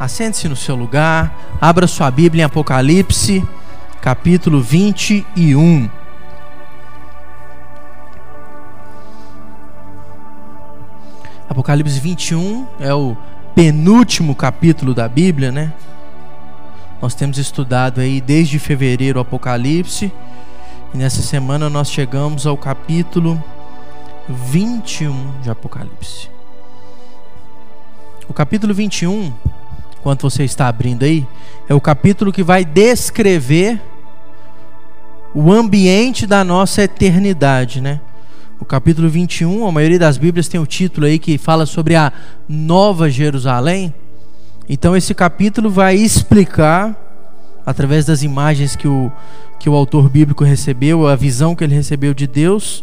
Assente-se no seu lugar, abra sua Bíblia em Apocalipse, capítulo 21. Apocalipse 21 é o penúltimo capítulo da Bíblia, né? Nós temos estudado aí desde fevereiro o Apocalipse, e nessa semana nós chegamos ao capítulo 21 de Apocalipse. O capítulo 21, quando você está abrindo aí, é o capítulo que vai descrever o ambiente da nossa eternidade, né? O capítulo 21, a maioria das Bíblias tem o título aí que fala sobre a Nova Jerusalém. Então esse capítulo vai explicar através das imagens que o que o autor bíblico recebeu, a visão que ele recebeu de Deus,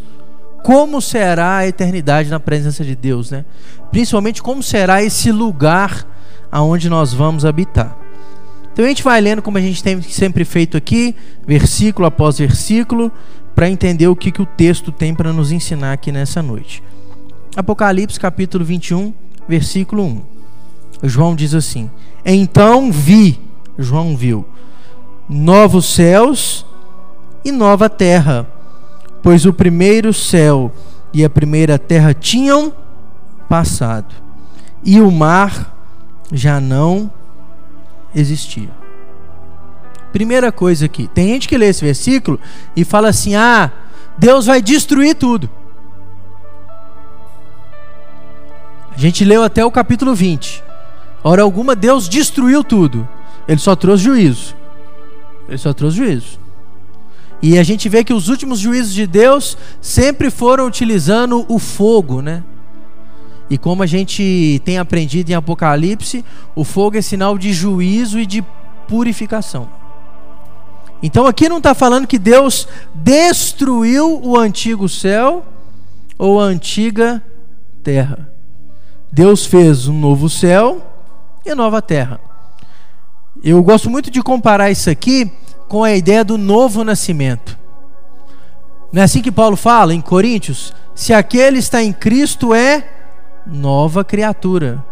como será a eternidade na presença de Deus, né? Principalmente como será esse lugar aonde nós vamos habitar. Então a gente vai lendo como a gente tem sempre feito aqui, versículo após versículo, para entender o que, que o texto tem para nos ensinar aqui nessa noite. Apocalipse capítulo 21, versículo 1. João diz assim: Então vi, João viu, novos céus e nova terra, pois o primeiro céu e a primeira terra tinham passado, e o mar já não existia. Primeira coisa aqui, tem gente que lê esse versículo e fala assim: ah, Deus vai destruir tudo. A gente leu até o capítulo 20. Hora alguma, Deus destruiu tudo. Ele só trouxe juízo. Ele só trouxe juízo. E a gente vê que os últimos juízos de Deus sempre foram utilizando o fogo, né? E como a gente tem aprendido em Apocalipse, o fogo é sinal de juízo e de purificação. Então aqui não está falando que Deus destruiu o antigo céu ou a antiga terra. Deus fez um novo céu e nova terra. Eu gosto muito de comparar isso aqui com a ideia do novo nascimento. Não é assim que Paulo fala em Coríntios? Se aquele está em Cristo é nova criatura.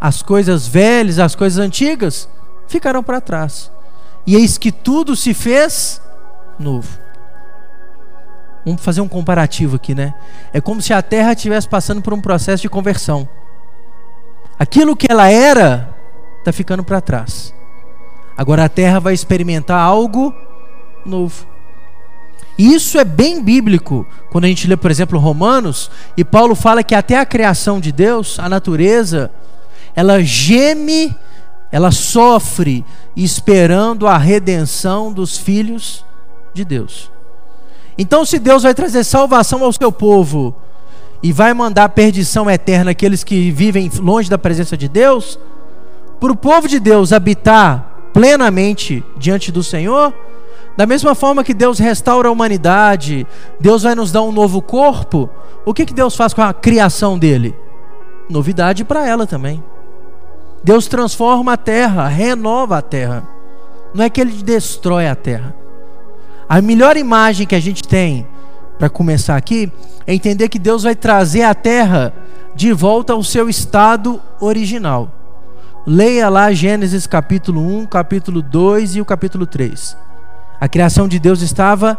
As coisas velhas, as coisas antigas ficaram para trás. E eis que tudo se fez novo. Vamos fazer um comparativo aqui, né? É como se a terra estivesse passando por um processo de conversão. Aquilo que ela era está ficando para trás. Agora a terra vai experimentar algo novo. E isso é bem bíblico. Quando a gente lê, por exemplo, Romanos, e Paulo fala que até a criação de Deus, a natureza, ela geme, ela sofre esperando a redenção dos filhos de Deus. Então, se Deus vai trazer salvação ao seu povo e vai mandar perdição eterna àqueles que vivem longe da presença de Deus, para o povo de Deus habitar plenamente diante do Senhor, da mesma forma que Deus restaura a humanidade, Deus vai nos dar um novo corpo, o que, que Deus faz com a criação dele? Novidade para ela também. Deus transforma a terra, renova a terra. Não é que ele destrói a terra. A melhor imagem que a gente tem para começar aqui é entender que Deus vai trazer a terra de volta ao seu estado original. Leia lá Gênesis capítulo 1, capítulo 2 e o capítulo 3. A criação de Deus estava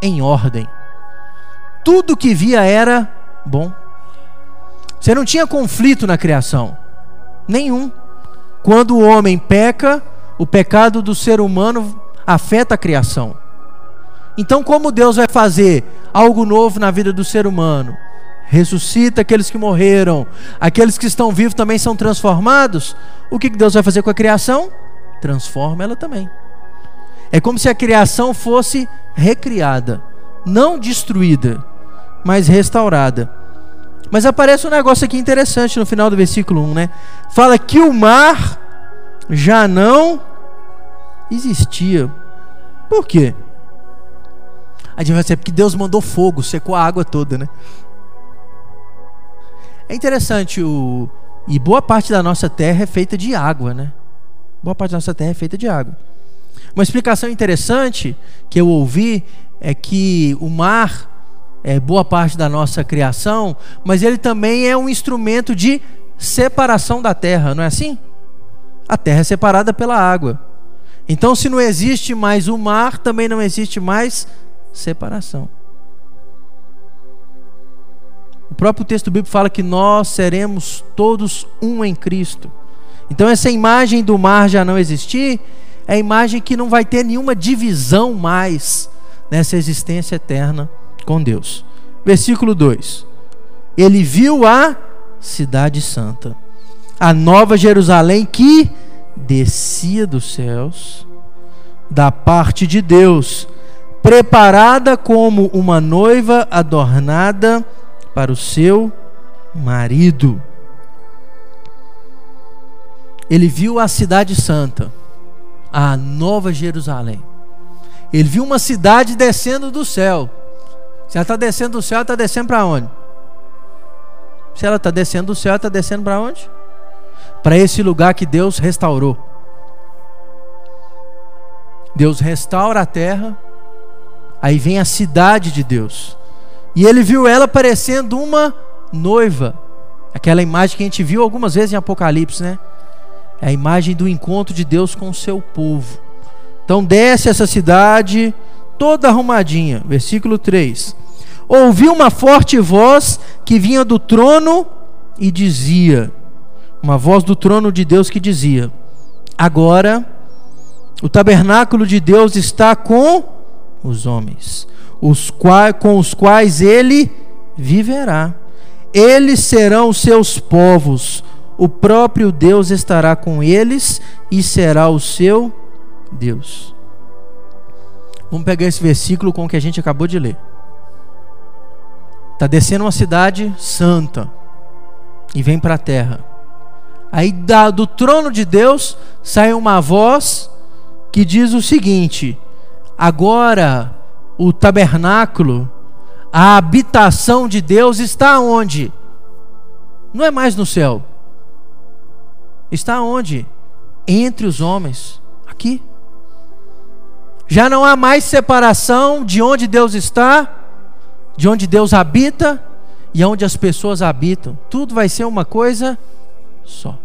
em ordem. Tudo que via era bom. Você não tinha conflito na criação. Nenhum. Quando o homem peca, o pecado do ser humano afeta a criação. Então, como Deus vai fazer algo novo na vida do ser humano? ressuscita aqueles que morreram, aqueles que estão vivos também são transformados. O que Deus vai fazer com a criação? Transforma ela também. É como se a criação fosse recriada, não destruída, mas restaurada. Mas aparece um negócio aqui interessante no final do versículo 1, né? Fala que o mar já não existia. Por quê? A gente vai dizer, porque Deus mandou fogo, secou a água toda, né? É interessante o e boa parte da nossa terra é feita de água, né? Boa parte da nossa terra é feita de água. Uma explicação interessante que eu ouvi é que o mar é boa parte da nossa criação, mas ele também é um instrumento de separação da terra, não é assim? A terra é separada pela água. Então, se não existe mais o mar, também não existe mais separação. O próprio texto bíblico fala que nós seremos todos um em Cristo. Então, essa imagem do mar já não existir, é a imagem que não vai ter nenhuma divisão mais nessa existência eterna com Deus. Versículo 2: Ele viu a Cidade Santa, a nova Jerusalém que descia dos céus, da parte de Deus, preparada como uma noiva adornada para o seu marido. Ele viu a Cidade Santa, a nova Jerusalém. Ele viu uma cidade descendo do céu. Se ela está descendo do céu, ela está descendo para onde? Se ela está descendo do céu, ela está descendo para onde? Para esse lugar que Deus restaurou. Deus restaura a terra, aí vem a cidade de Deus. E ele viu ela parecendo uma noiva. Aquela imagem que a gente viu algumas vezes em Apocalipse, né? É a imagem do encontro de Deus com o seu povo. Então desce essa cidade toda arrumadinha. Versículo 3. Ouvi uma forte voz que vinha do trono e dizia: Uma voz do trono de Deus que dizia: Agora o tabernáculo de Deus está com os homens, os quais, com os quais ele viverá. Eles serão seus povos, o próprio Deus estará com eles e será o seu Deus. Vamos pegar esse versículo com o que a gente acabou de ler. Está descendo uma cidade santa e vem para a terra. Aí da, do trono de Deus sai uma voz que diz o seguinte: agora o tabernáculo, a habitação de Deus está onde? Não é mais no céu. Está onde? Entre os homens. Aqui. Já não há mais separação de onde Deus está, de onde Deus habita e onde as pessoas habitam. Tudo vai ser uma coisa só.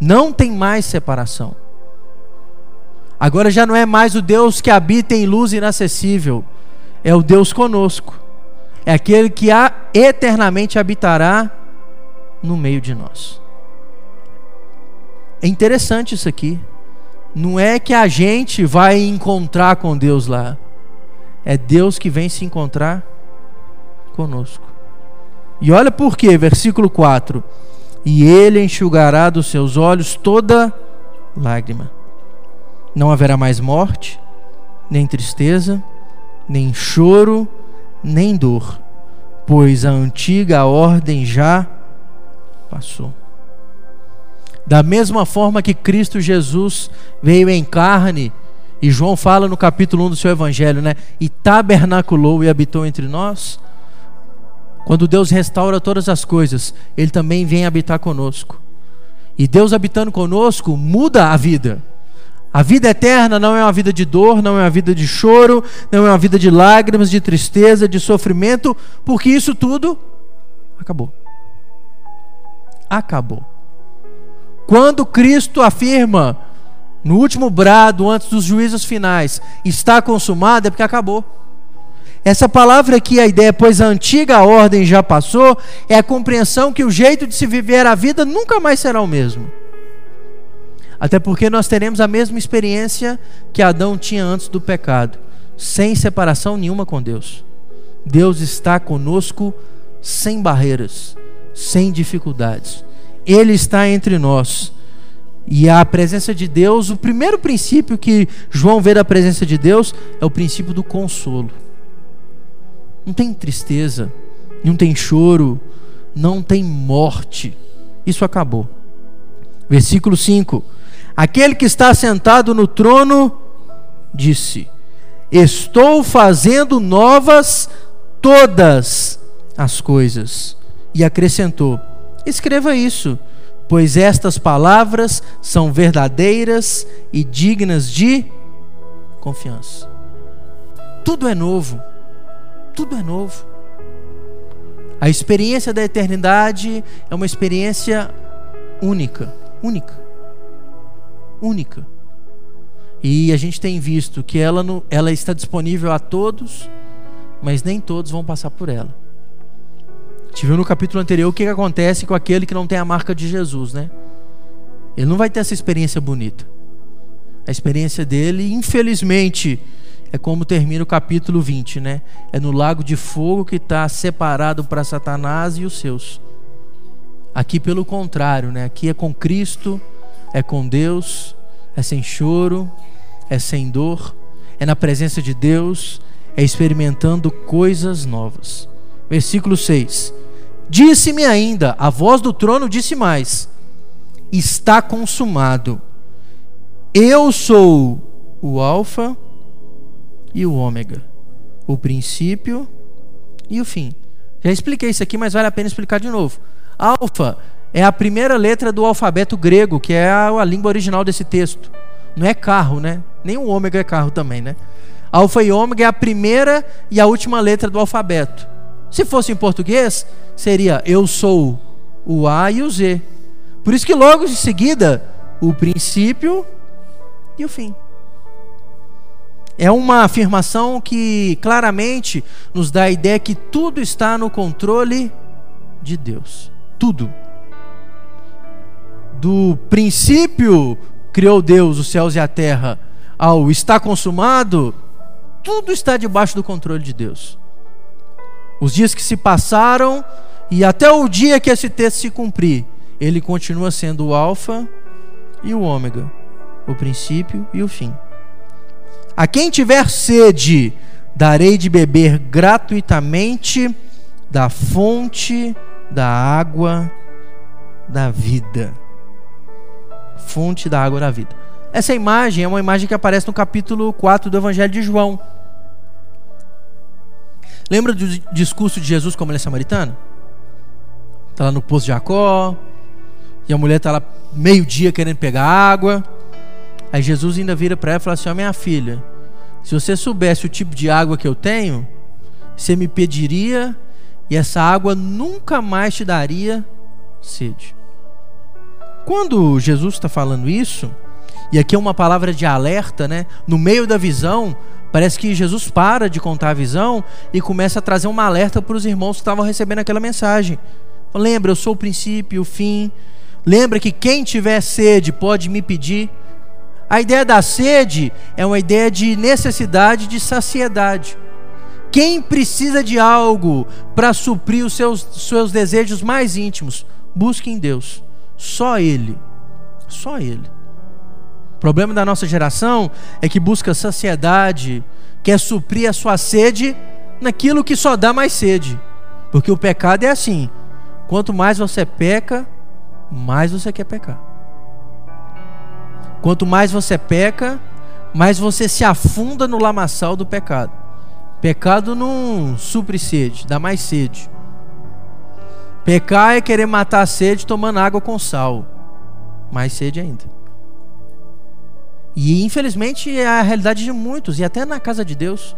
Não tem mais separação. Agora já não é mais o Deus que habita em luz inacessível, é o Deus conosco. É aquele que eternamente habitará no meio de nós. É interessante isso aqui não é que a gente vai encontrar com Deus lá. É Deus que vem se encontrar conosco. E olha por quê, versículo 4. E ele enxugará dos seus olhos toda lágrima. Não haverá mais morte, nem tristeza, nem choro, nem dor, pois a antiga ordem já passou. Da mesma forma que Cristo Jesus veio em carne, e João fala no capítulo 1 do seu evangelho, né? E tabernaculou e habitou entre nós. Quando Deus restaura todas as coisas, Ele também vem habitar conosco. E Deus habitando conosco muda a vida. A vida eterna não é uma vida de dor, não é uma vida de choro, não é uma vida de lágrimas, de tristeza, de sofrimento, porque isso tudo acabou. Acabou. Quando Cristo afirma, no último brado, antes dos juízos finais, está consumado, é porque acabou. Essa palavra aqui, a ideia, pois a antiga ordem já passou, é a compreensão que o jeito de se viver a vida nunca mais será o mesmo. Até porque nós teremos a mesma experiência que Adão tinha antes do pecado, sem separação nenhuma com Deus. Deus está conosco sem barreiras, sem dificuldades. Ele está entre nós. E a presença de Deus, o primeiro princípio que João vê da presença de Deus é o princípio do consolo. Não tem tristeza, não tem choro, não tem morte. Isso acabou. Versículo 5: Aquele que está sentado no trono disse: Estou fazendo novas todas as coisas. E acrescentou: Escreva isso, pois estas palavras são verdadeiras e dignas de confiança. Tudo é novo. Tudo é novo. A experiência da eternidade é uma experiência única, única. única. E a gente tem visto que ela, ela está disponível a todos, mas nem todos vão passar por ela. Gente viu no capítulo anterior o que, que acontece com aquele que não tem a marca de Jesus, né? Ele não vai ter essa experiência bonita. A experiência dele, infelizmente, é como termina o capítulo 20, né? É no lago de fogo que está separado para Satanás e os seus. Aqui, pelo contrário, né? Aqui é com Cristo, é com Deus, é sem choro, é sem dor, é na presença de Deus, é experimentando coisas novas. Versículo 6: Disse-me ainda, a voz do trono disse mais: Está consumado. Eu sou o Alfa e o Ômega, o princípio e o fim. Já expliquei isso aqui, mas vale a pena explicar de novo. Alfa é a primeira letra do alfabeto grego, que é a, a língua original desse texto. Não é carro, né? Nem o ômega é carro também, né? Alfa e ômega é a primeira e a última letra do alfabeto. Se fosse em português, seria eu sou o A e o Z. Por isso que logo em seguida, o princípio e o fim. É uma afirmação que claramente nos dá a ideia que tudo está no controle de Deus. Tudo. Do princípio criou Deus os céus e a terra, ao está consumado, tudo está debaixo do controle de Deus. Os dias que se passaram e até o dia que esse texto se cumprir, ele continua sendo o Alfa e o Ômega o princípio e o fim. A quem tiver sede, darei de beber gratuitamente da fonte da água da vida. Fonte da água da vida. Essa imagem é uma imagem que aparece no capítulo 4 do Evangelho de João. Lembra do discurso de Jesus com a mulher samaritana? Está lá no poço de Jacó, e a mulher está lá meio-dia querendo pegar água. Aí Jesus ainda vira para ela e fala assim: Ó, oh, minha filha, se você soubesse o tipo de água que eu tenho, você me pediria e essa água nunca mais te daria sede. Quando Jesus está falando isso, e aqui é uma palavra de alerta, né? No meio da visão, parece que Jesus para de contar a visão e começa a trazer uma alerta para os irmãos que estavam recebendo aquela mensagem. Lembra, eu sou o princípio o fim. Lembra que quem tiver sede pode me pedir. A ideia da sede é uma ideia de necessidade de saciedade. Quem precisa de algo para suprir os seus, seus desejos mais íntimos, busque em Deus. Só Ele. Só Ele. O problema da nossa geração é que busca saciedade, quer suprir a sua sede naquilo que só dá mais sede. Porque o pecado é assim: quanto mais você peca, mais você quer pecar. Quanto mais você peca, mais você se afunda no lamaçal do pecado. Pecado não supre sede, dá mais sede. Pecar é querer matar a sede tomando água com sal. Mais sede ainda. E infelizmente é a realidade de muitos, e até na casa de Deus.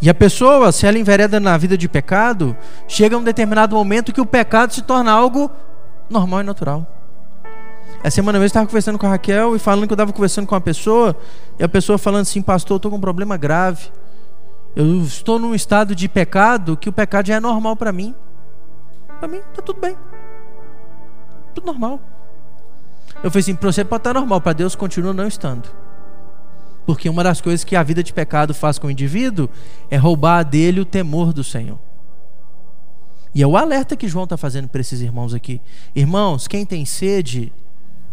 E a pessoa, se ela envereda na vida de pecado, chega a um determinado momento que o pecado se torna algo normal e natural. Essa semana mesmo eu estava conversando com a Raquel e falando que eu estava conversando com uma pessoa, e a pessoa falando assim, pastor, eu estou com um problema grave. Eu estou num estado de pecado que o pecado já é normal para mim. Para mim, está tudo bem. Tudo normal. Eu falei assim, para você pode estar normal, para Deus continua não estando. Porque uma das coisas que a vida de pecado faz com o indivíduo é roubar dele o temor do Senhor. E é o alerta que João está fazendo para esses irmãos aqui. Irmãos, quem tem sede,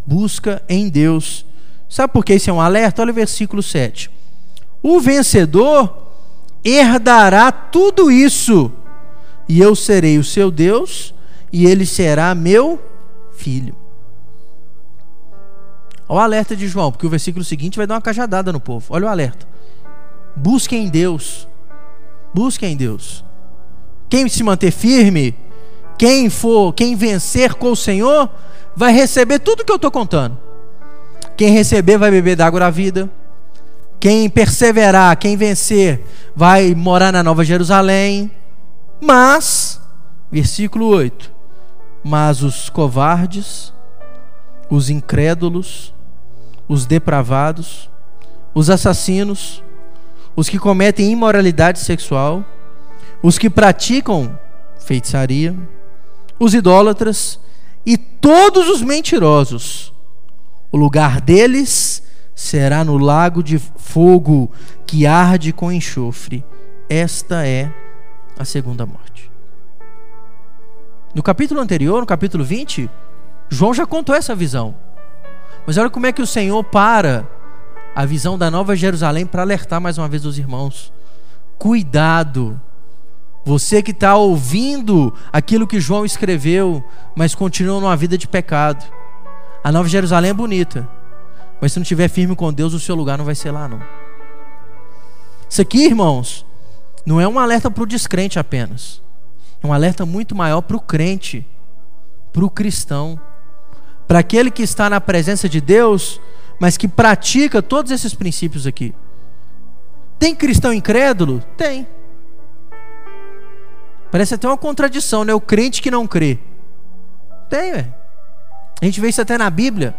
busca em Deus. Sabe por que isso é um alerta? Olha o versículo 7. O vencedor herdará tudo isso, e eu serei o seu Deus, e ele será meu filho. Olha o alerta de João, porque o versículo seguinte vai dar uma cajadada no povo. Olha o alerta. Busquem em Deus. Busquem em Deus. Quem se manter firme, quem for, quem vencer com o Senhor, vai receber tudo que eu estou contando. Quem receber vai beber da água da vida. Quem perseverar, quem vencer, vai morar na Nova Jerusalém. Mas, versículo 8: Mas os covardes, os incrédulos, os depravados, os assassinos, os que cometem imoralidade sexual, os que praticam feitiçaria, os idólatras e todos os mentirosos. O lugar deles será no lago de fogo que arde com enxofre. Esta é a segunda morte. No capítulo anterior, no capítulo 20, João já contou essa visão. Mas olha como é que o Senhor para a visão da Nova Jerusalém para alertar mais uma vez os irmãos. Cuidado. Você que está ouvindo aquilo que João escreveu, mas continua numa vida de pecado. A Nova Jerusalém é bonita, mas se não estiver firme com Deus, o seu lugar não vai ser lá, não. Isso aqui, irmãos, não é um alerta para o descrente apenas. É um alerta muito maior para o crente, para o cristão, para aquele que está na presença de Deus, mas que pratica todos esses princípios aqui. Tem cristão incrédulo? Tem. Parece até uma contradição, né? O crente que não crê. Tem, velho. A gente vê isso até na Bíblia.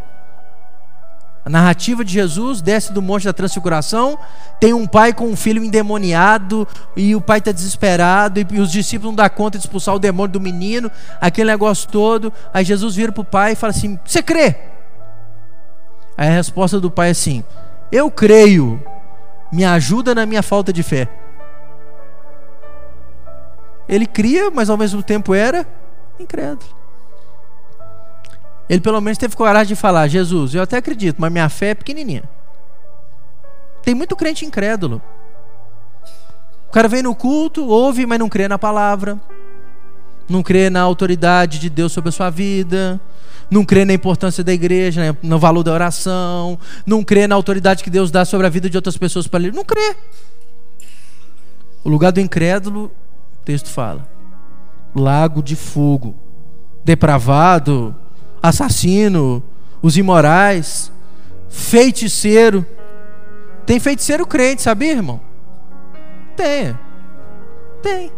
A narrativa de Jesus desce do monte da transfiguração, tem um pai com um filho endemoniado, e o pai está desesperado, e os discípulos não dão conta de expulsar o demônio do menino, aquele negócio todo. Aí Jesus vira para o pai e fala assim: Você crê? Aí a resposta do pai é assim: Eu creio, me ajuda na minha falta de fé. Ele cria, mas ao mesmo tempo era incrédulo. Ele pelo menos teve coragem de falar: Jesus, eu até acredito, mas minha fé é pequenininha. Tem muito crente incrédulo. O cara vem no culto, ouve, mas não crê na palavra, não crê na autoridade de Deus sobre a sua vida, não crê na importância da igreja, né, no valor da oração, não crê na autoridade que Deus dá sobre a vida de outras pessoas para ele. Não crê. O lugar do incrédulo, o texto fala: lago de fogo, depravado, assassino, os imorais, feiticeiro. Tem feiticeiro crente, sabia, irmão? Tem. Tem.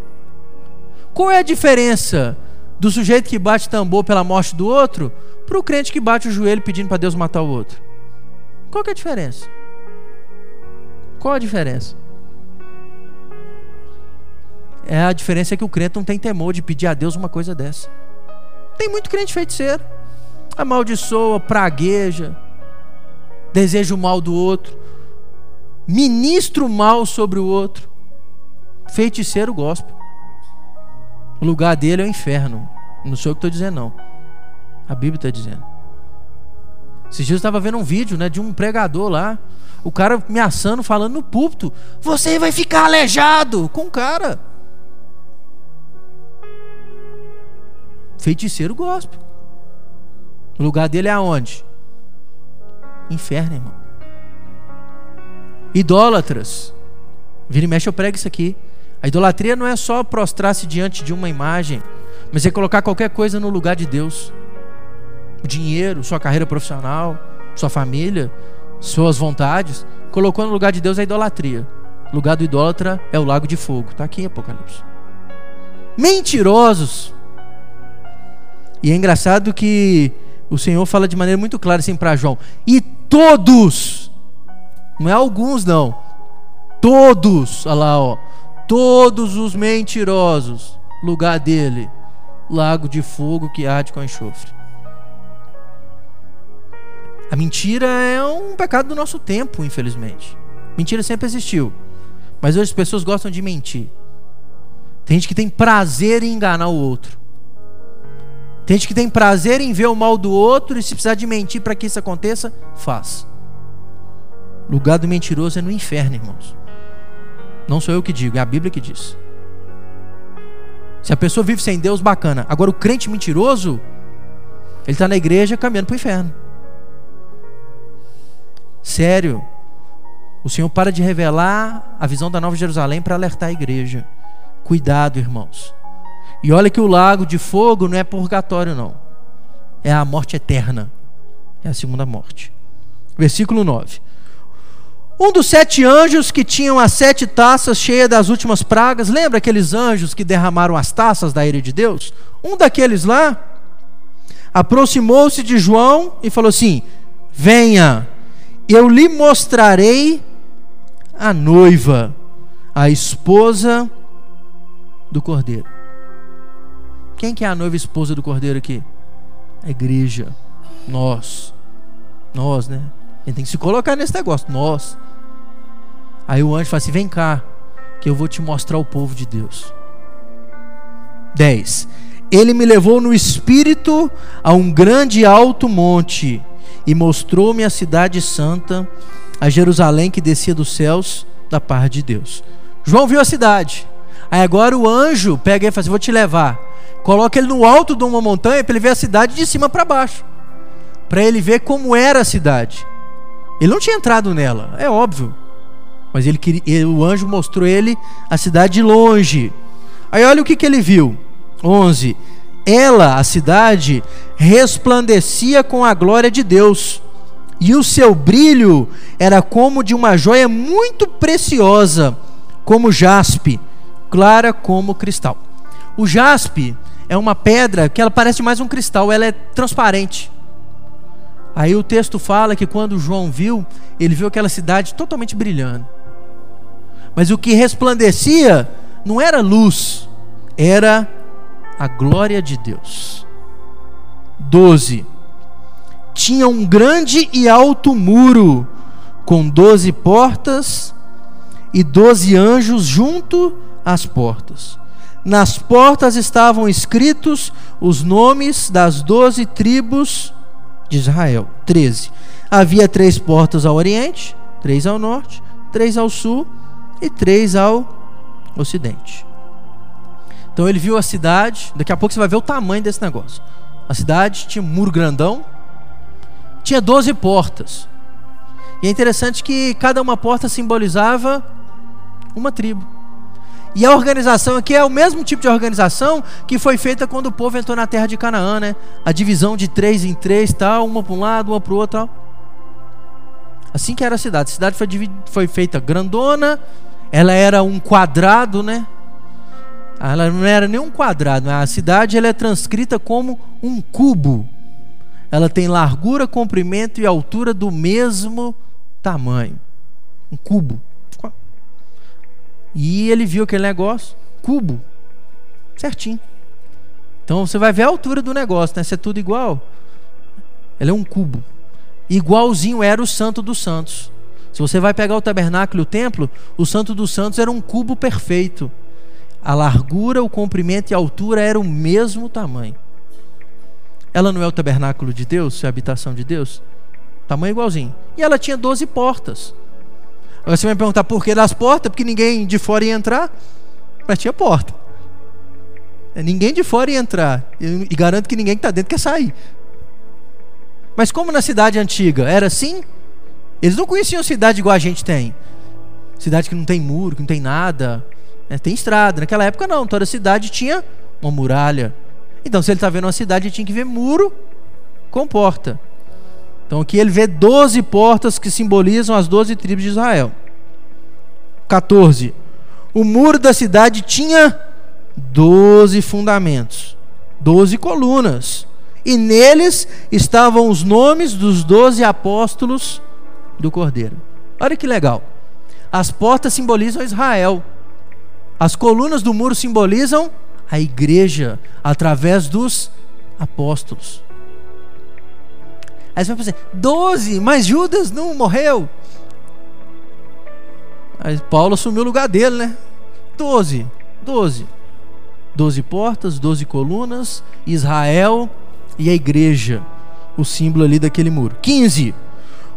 Qual é a diferença do sujeito que bate tambor pela morte do outro para o crente que bate o joelho pedindo para Deus matar o outro? Qual é a diferença? Qual a diferença? É a diferença que o crente não tem temor de pedir a Deus uma coisa dessa. Tem muito crente feiticeiro amaldiçoa, pragueja, deseja o mal do outro, ministra o mal sobre o outro, feiticeiro gospel. O lugar dele é o inferno. Não sou eu que estou dizendo, não. A Bíblia está dizendo. Esses dias eu estava vendo um vídeo né, de um pregador lá. O cara me assando, falando no púlpito: Você vai ficar aleijado com o cara. Feiticeiro gospel. O lugar dele é aonde? Inferno, irmão. Idólatras. Vira e mexe, eu prego isso aqui. A idolatria não é só prostrar-se diante de uma imagem, mas é colocar qualquer coisa no lugar de Deus. O dinheiro, sua carreira profissional, sua família, suas vontades. Colocou no lugar de Deus a idolatria. O lugar do idólatra é o lago de fogo. Está aqui em Apocalipse. Mentirosos. E é engraçado que o Senhor fala de maneira muito clara assim para João: e todos, não é alguns não, todos, olha lá, ó, todos os mentirosos, lugar dele, lago de fogo que arde com enxofre. A mentira é um pecado do nosso tempo, infelizmente. Mentira sempre existiu. Mas hoje as pessoas gostam de mentir. Tem gente que tem prazer em enganar o outro. Tem gente que tem prazer em ver o mal do outro e se precisar de mentir para que isso aconteça, faz. Lugar do mentiroso é no inferno, irmãos. Não sou eu que digo, é a Bíblia que diz. Se a pessoa vive sem Deus, bacana. Agora o crente mentiroso, ele está na igreja caminhando para o inferno. Sério. O Senhor para de revelar a visão da Nova Jerusalém para alertar a igreja. Cuidado, irmãos. E olha que o lago de fogo não é purgatório, não. É a morte eterna. É a segunda morte. Versículo 9. Um dos sete anjos que tinham as sete taças cheias das últimas pragas, lembra aqueles anjos que derramaram as taças da ira de Deus? Um daqueles lá aproximou-se de João e falou assim: Venha Eu lhe mostrarei a noiva, a esposa do cordeiro. Quem que é a noiva esposa do cordeiro aqui? A igreja. Nós. Nós, né? Ele tem que se colocar nesse negócio. Nós. Aí o anjo fala assim: vem cá, que eu vou te mostrar o povo de Deus. 10. Ele me levou no espírito a um grande alto monte e mostrou-me a cidade santa, a Jerusalém que descia dos céus da parte de Deus. João viu a cidade. Aí agora o anjo pega e fala assim: Vou te levar. Coloca ele no alto de uma montanha para ele ver a cidade de cima para baixo. Para ele ver como era a cidade. Ele não tinha entrado nela, é óbvio. Mas ele, ele o anjo mostrou ele a cidade de longe. Aí olha o que, que ele viu. 11. Ela, a cidade, resplandecia com a glória de Deus, e o seu brilho era como de uma joia muito preciosa, como jaspe, clara como cristal. O jaspe é uma pedra que ela parece mais um cristal, ela é transparente. Aí o texto fala que quando João viu, ele viu aquela cidade totalmente brilhando. Mas o que resplandecia não era luz, era a glória de Deus. 12. Tinha um grande e alto muro, com doze portas e doze anjos junto às portas. Nas portas estavam escritos os nomes das doze tribos de Israel. 13. Havia três portas ao oriente, três ao norte, três ao sul e três ao ocidente. Então ele viu a cidade, daqui a pouco você vai ver o tamanho desse negócio. A cidade tinha um muro grandão, tinha 12 portas. E é interessante que cada uma porta simbolizava uma tribo. E a organização aqui é o mesmo tipo de organização que foi feita quando o povo entrou na terra de Canaã, né? A divisão de três em três, tal, uma para um lado, uma para o outro, tal. Assim que era a cidade. A cidade foi, foi feita grandona, ela era um quadrado, né? Ela não era nem um quadrado, a cidade ela é transcrita como um cubo. Ela tem largura, comprimento e altura do mesmo tamanho. Um cubo. E ele viu aquele negócio, cubo, certinho. Então você vai ver a altura do negócio, né? Se é tudo igual. Ele é um cubo. Igualzinho era o Santo dos Santos. Se você vai pegar o tabernáculo o templo, o Santo dos Santos era um cubo perfeito. A largura, o comprimento e a altura eram o mesmo tamanho. Ela não é o tabernáculo de Deus, é a habitação de Deus? Tamanho igualzinho. E ela tinha 12 portas. Você vai me perguntar por que das portas? Porque ninguém de fora ia entrar, mas tinha porta. É, ninguém de fora ia entrar. E, e garanto que ninguém que está dentro quer sair. Mas como na cidade antiga era assim, eles não conheciam cidade igual a gente tem. Cidade que não tem muro, que não tem nada. É, tem estrada. Naquela época não, toda cidade tinha uma muralha. Então se ele está vendo uma cidade, ele tinha que ver muro com porta. Então aqui ele vê 12 portas que simbolizam as 12 tribos de Israel. 14. O muro da cidade tinha 12 fundamentos, 12 colunas. E neles estavam os nomes dos 12 apóstolos do Cordeiro. Olha que legal. As portas simbolizam Israel. As colunas do muro simbolizam a igreja através dos apóstolos. Aí você vai dizer, 12, mas Judas não morreu. Aí Paulo assumiu o lugar dele, né? 12, 12. 12 portas, 12 colunas, Israel e a igreja, o símbolo ali daquele muro. 15.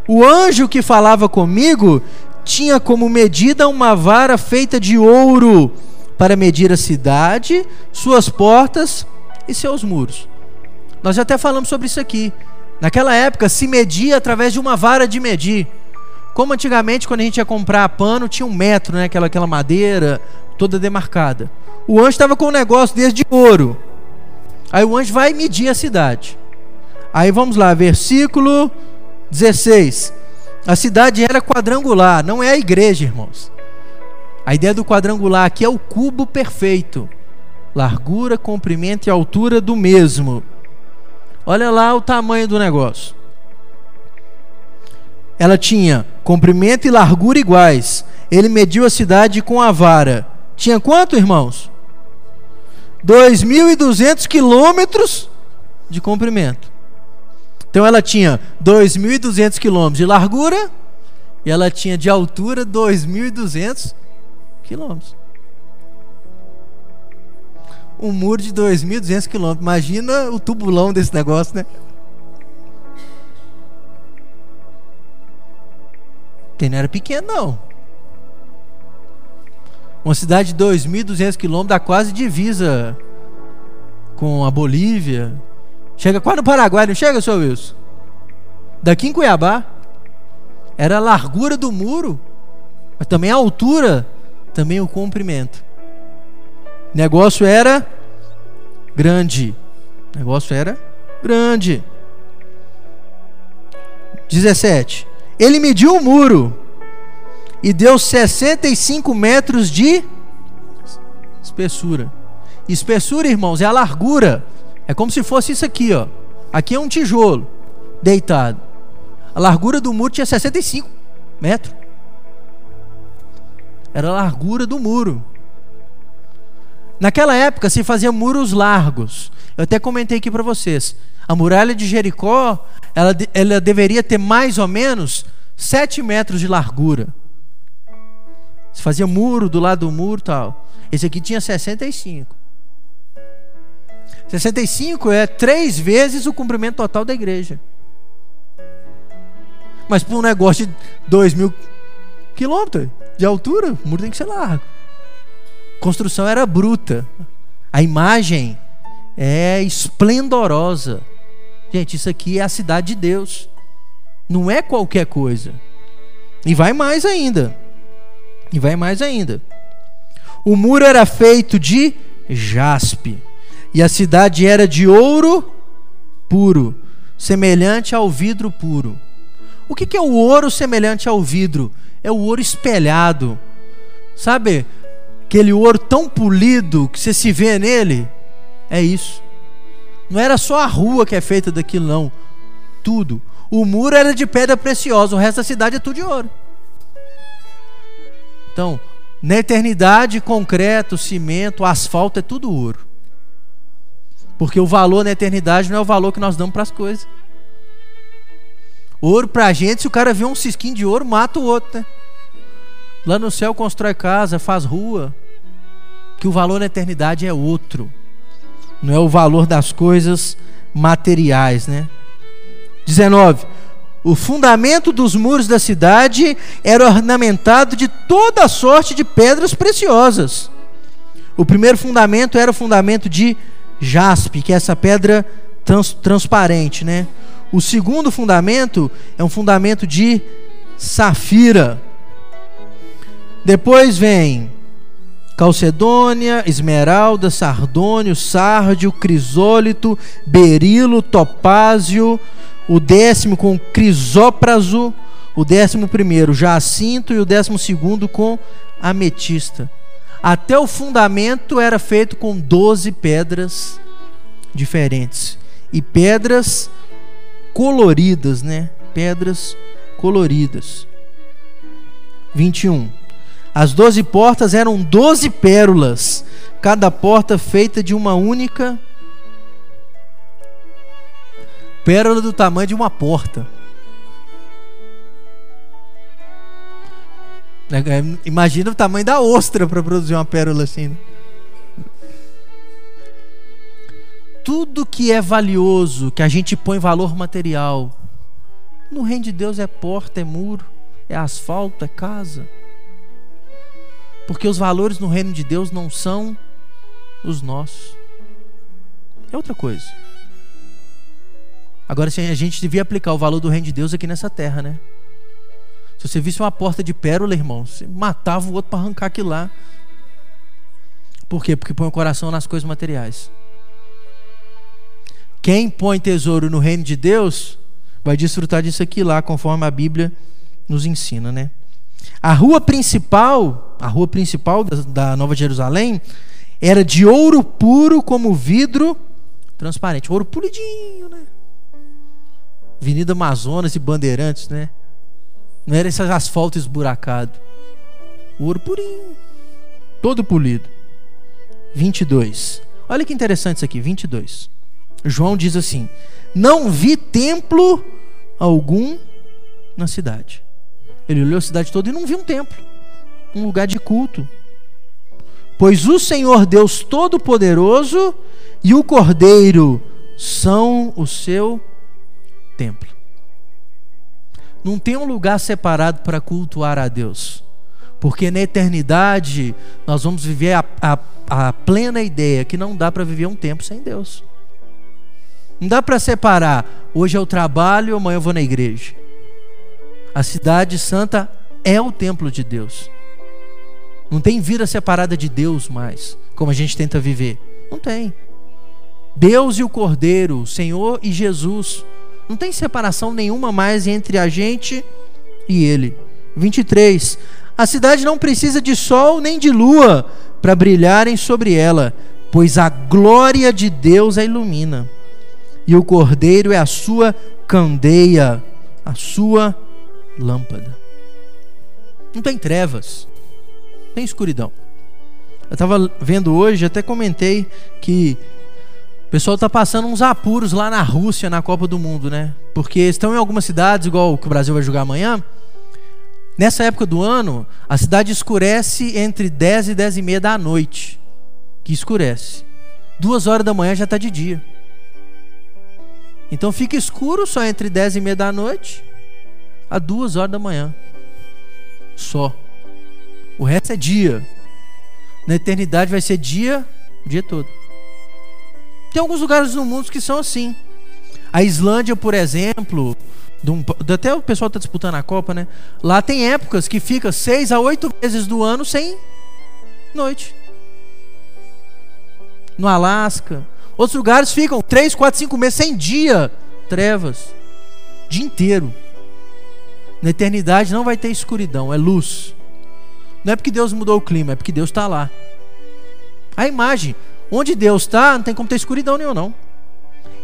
O anjo que falava comigo tinha como medida uma vara feita de ouro para medir a cidade, suas portas e seus muros. Nós já até falamos sobre isso aqui. Naquela época se media através de uma vara de medir. Como antigamente, quando a gente ia comprar pano, tinha um metro, né? aquela, aquela madeira toda demarcada. O anjo estava com um negócio desse de ouro. Aí o anjo vai medir a cidade. Aí vamos lá, versículo 16. A cidade era quadrangular, não é a igreja, irmãos. A ideia do quadrangular aqui é o cubo perfeito. Largura, comprimento e altura do mesmo. Olha lá o tamanho do negócio. ela tinha comprimento e largura iguais. Ele mediu a cidade com a vara. Tinha quanto, irmãos? 2.200 quilômetros de comprimento. Então ela tinha 2.200 quilômetros de largura e ela tinha de altura 2.200 quilômetros. Um muro de 2.200 quilômetros. Imagina o tubulão desse negócio, né? Porque não era pequeno, não. Uma cidade de 2.200 quilômetros dá quase divisa com a Bolívia. Chega quase no Paraguai, não chega, senhor Wilson? Daqui em Cuiabá. Era a largura do muro, mas também a altura, também o comprimento. Negócio era grande. Negócio era grande. 17. Ele mediu o muro e deu 65 metros de espessura. Espessura, irmãos, é a largura. É como se fosse isso aqui, ó. Aqui é um tijolo deitado. A largura do muro tinha 65 metros. Era a largura do muro. Naquela época se fazia muros largos. Eu até comentei aqui para vocês. A muralha de Jericó, ela, ela deveria ter mais ou menos 7 metros de largura. Se fazia muro do lado do muro tal. Esse aqui tinha 65. 65 é três vezes o comprimento total da igreja. Mas para um negócio de 2 mil quilômetros de altura, o muro tem que ser largo. Construção era bruta. A imagem é esplendorosa. Gente, isso aqui é a cidade de Deus. Não é qualquer coisa. E vai mais ainda. E vai mais ainda. O muro era feito de jaspe, e a cidade era de ouro puro, semelhante ao vidro puro. O que é o ouro semelhante ao vidro? É o ouro espelhado. Sabe? Aquele ouro tão polido que você se vê nele. É isso. Não era só a rua que é feita daquilo, não. Tudo. O muro era de pedra preciosa, o resto da cidade é tudo de ouro. Então, na eternidade, concreto, cimento, asfalto é tudo ouro. Porque o valor na eternidade não é o valor que nós damos para as coisas. Ouro para a gente, se o cara vê um cisquinho de ouro, mata o outro, né? Lá no céu constrói casa, faz rua. Que o valor na eternidade é outro. Não é o valor das coisas materiais, né? 19. O fundamento dos muros da cidade era ornamentado de toda sorte de pedras preciosas. O primeiro fundamento era o fundamento de jaspe, que é essa pedra trans, transparente, né? O segundo fundamento é um fundamento de safira. Depois vem calcedônia, esmeralda, sardônio, sárdio, crisólito, berilo, topázio, o décimo com crisópraso, o décimo primeiro jacinto e o décimo segundo com ametista. Até o fundamento era feito com doze pedras diferentes e pedras coloridas, né? Pedras coloridas. 21. As doze portas eram doze pérolas, cada porta feita de uma única pérola do tamanho de uma porta. É, é, imagina o tamanho da ostra para produzir uma pérola assim. Né? Tudo que é valioso, que a gente põe valor material, no reino de Deus é porta, é muro, é asfalto, é casa. Porque os valores no reino de Deus não são os nossos. É outra coisa. Agora, a gente devia aplicar o valor do reino de Deus aqui nessa terra, né? Se você visse uma porta de pérola, irmão, você matava o outro para arrancar aquilo lá. Por quê? Porque põe o coração nas coisas materiais. Quem põe tesouro no reino de Deus vai desfrutar disso aqui lá, conforme a Bíblia nos ensina, né? A rua principal, a rua principal da, Nova Jerusalém, era de ouro puro como vidro transparente, ouro polidinho, né? Avenida Amazonas e Bandeirantes, né? Não era esse asfalto esburacado. Ouro purinho, todo polido. 22. Olha que interessante isso aqui, 22. João diz assim: Não vi templo algum na cidade. Ele olhou a cidade toda e não viu um templo, um lugar de culto. Pois o Senhor Deus Todo-Poderoso e o Cordeiro são o seu templo. Não tem um lugar separado para cultuar a Deus. Porque na eternidade nós vamos viver a, a, a plena ideia que não dá para viver um tempo sem Deus. Não dá para separar. Hoje é o trabalho, amanhã eu vou na igreja. A cidade santa é o templo de Deus. Não tem vida separada de Deus mais, como a gente tenta viver. Não tem. Deus e o Cordeiro, o Senhor e Jesus. Não tem separação nenhuma mais entre a gente e Ele. 23. A cidade não precisa de sol nem de lua para brilharem sobre ela, pois a glória de Deus a ilumina. E o Cordeiro é a sua candeia, a sua lâmpada. Não tem trevas, tem escuridão. Eu estava vendo hoje, até comentei que o pessoal está passando uns apuros lá na Rússia, na Copa do Mundo, né? Porque estão em algumas cidades, igual o que o Brasil vai jogar amanhã. Nessa época do ano, a cidade escurece entre 10 e 10 e meia da noite. Que escurece. Duas horas da manhã já está de dia. Então fica escuro só entre 10 e meia da noite a duas horas da manhã. Só. O resto é dia. Na eternidade vai ser dia o dia todo. Tem alguns lugares no mundo que são assim. A Islândia, por exemplo, até o pessoal está disputando a Copa, né? Lá tem épocas que fica seis a oito meses do ano sem noite. No Alasca. Outros lugares ficam três, quatro, cinco meses sem dia. Trevas. Dia inteiro. Na eternidade não vai ter escuridão, é luz. Não é porque Deus mudou o clima, é porque Deus está lá. A imagem, onde Deus está, não tem como ter escuridão nenhuma, não.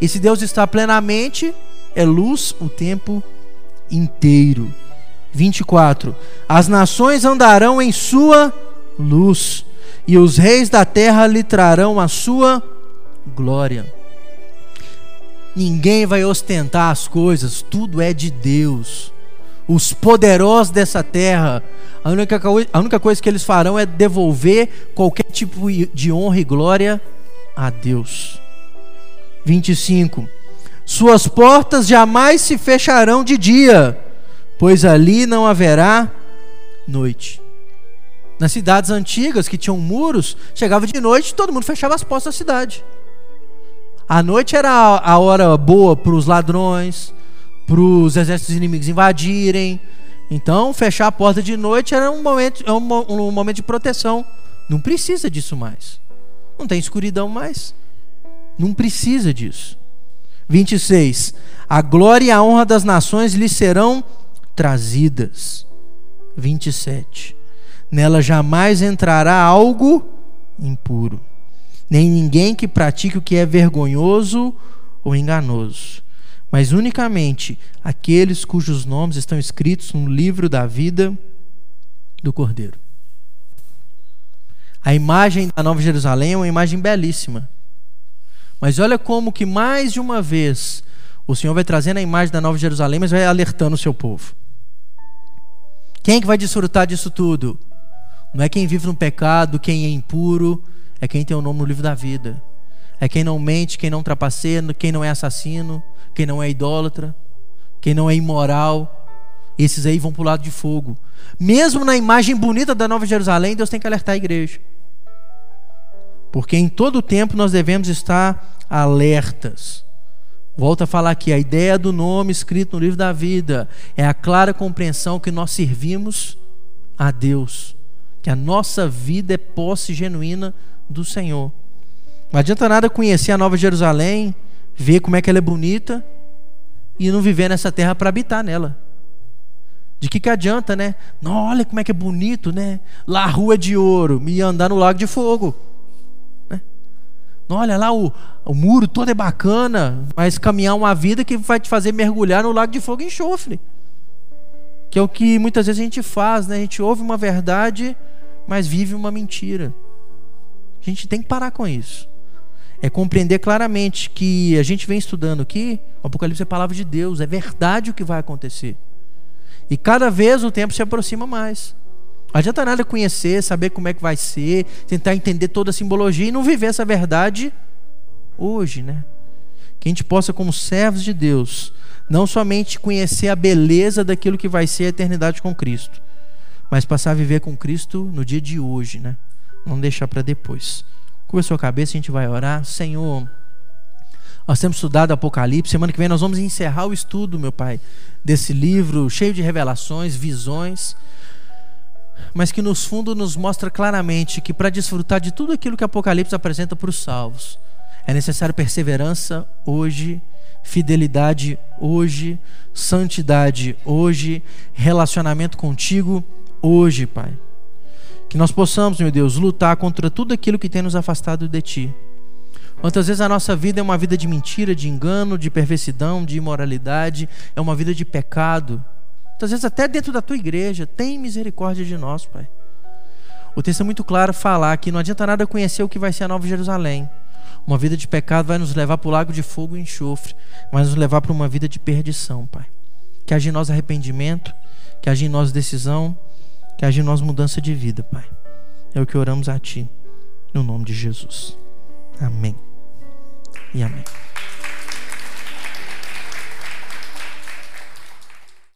E se Deus está plenamente, é luz o tempo inteiro. 24. As nações andarão em sua luz, e os reis da terra lhe trarão a sua glória. Ninguém vai ostentar as coisas, tudo é de Deus. Os poderosos dessa terra, a única, a única coisa que eles farão é devolver qualquer tipo de honra e glória a Deus. 25. Suas portas jamais se fecharão de dia, pois ali não haverá noite. Nas cidades antigas que tinham muros, chegava de noite, todo mundo fechava as portas da cidade. A noite era a hora boa para os ladrões, para os exércitos inimigos invadirem. Então, fechar a porta de noite era um momento, é um, um momento de proteção. Não precisa disso mais. Não tem escuridão mais. Não precisa disso. 26. A glória e a honra das nações lhe serão trazidas. 27. Nela jamais entrará algo impuro nem ninguém que pratique o que é vergonhoso ou enganoso, mas unicamente aqueles cujos nomes estão escritos no livro da vida do Cordeiro. A imagem da Nova Jerusalém é uma imagem belíssima. Mas olha como que mais de uma vez o Senhor vai trazendo a imagem da Nova Jerusalém, mas vai alertando o seu povo. Quem é que vai desfrutar disso tudo? Não é quem vive no pecado, quem é impuro, é quem tem o nome no livro da vida. É quem não mente, quem não trapaceia, quem não é assassino, quem não é idólatra, quem não é imoral. Esses aí vão para o lado de fogo. Mesmo na imagem bonita da Nova Jerusalém, Deus tem que alertar a igreja. Porque em todo tempo nós devemos estar alertas. Volto a falar aqui, a ideia do nome escrito no livro da vida é a clara compreensão que nós servimos a Deus, que a nossa vida é posse genuína do Senhor. Não adianta nada conhecer a Nova Jerusalém, ver como é que ela é bonita e não viver nessa terra para habitar nela. De que que adianta, né? Não, olha como é que é bonito, né? Lá a rua é de ouro, e andar no lago de fogo. Né? Não, olha lá o, o muro todo é bacana, mas caminhar uma vida que vai te fazer mergulhar no lago de fogo e enxofre. Que é o que muitas vezes a gente faz, né? A gente ouve uma verdade, mas vive uma mentira. A gente tem que parar com isso. É compreender claramente que a gente vem estudando aqui, o Apocalipse é palavra de Deus, é verdade o que vai acontecer. E cada vez o tempo se aproxima mais. Não adianta nada conhecer, saber como é que vai ser, tentar entender toda a simbologia e não viver essa verdade hoje, né? Que a gente possa, como servos de Deus, não somente conhecer a beleza daquilo que vai ser a eternidade com Cristo, mas passar a viver com Cristo no dia de hoje, né? Não deixar para depois. Com a sua cabeça, a gente vai orar. Senhor, nós temos estudado Apocalipse. Semana que vem nós vamos encerrar o estudo, meu Pai, desse livro cheio de revelações, visões mas que nos fundo nos mostra claramente que para desfrutar de tudo aquilo que Apocalipse apresenta para os salvos, é necessário perseverança hoje, fidelidade hoje, santidade hoje, relacionamento contigo hoje, Pai. Que nós possamos, meu Deus, lutar contra tudo aquilo que tem nos afastado de Ti. Quantas vezes a nossa vida é uma vida de mentira, de engano, de perversidão, de imoralidade, é uma vida de pecado. Muitas vezes até dentro da tua igreja, tem misericórdia de nós, Pai. O texto é muito claro falar que não adianta nada conhecer o que vai ser a Nova Jerusalém. Uma vida de pecado vai nos levar para o lago de fogo e enxofre, vai nos levar para uma vida de perdição, Pai. Que haja em nós arrependimento, que haja em nós decisão, que haja em nós mudança de vida, Pai. É o que oramos a Ti, no nome de Jesus. Amém. E amém.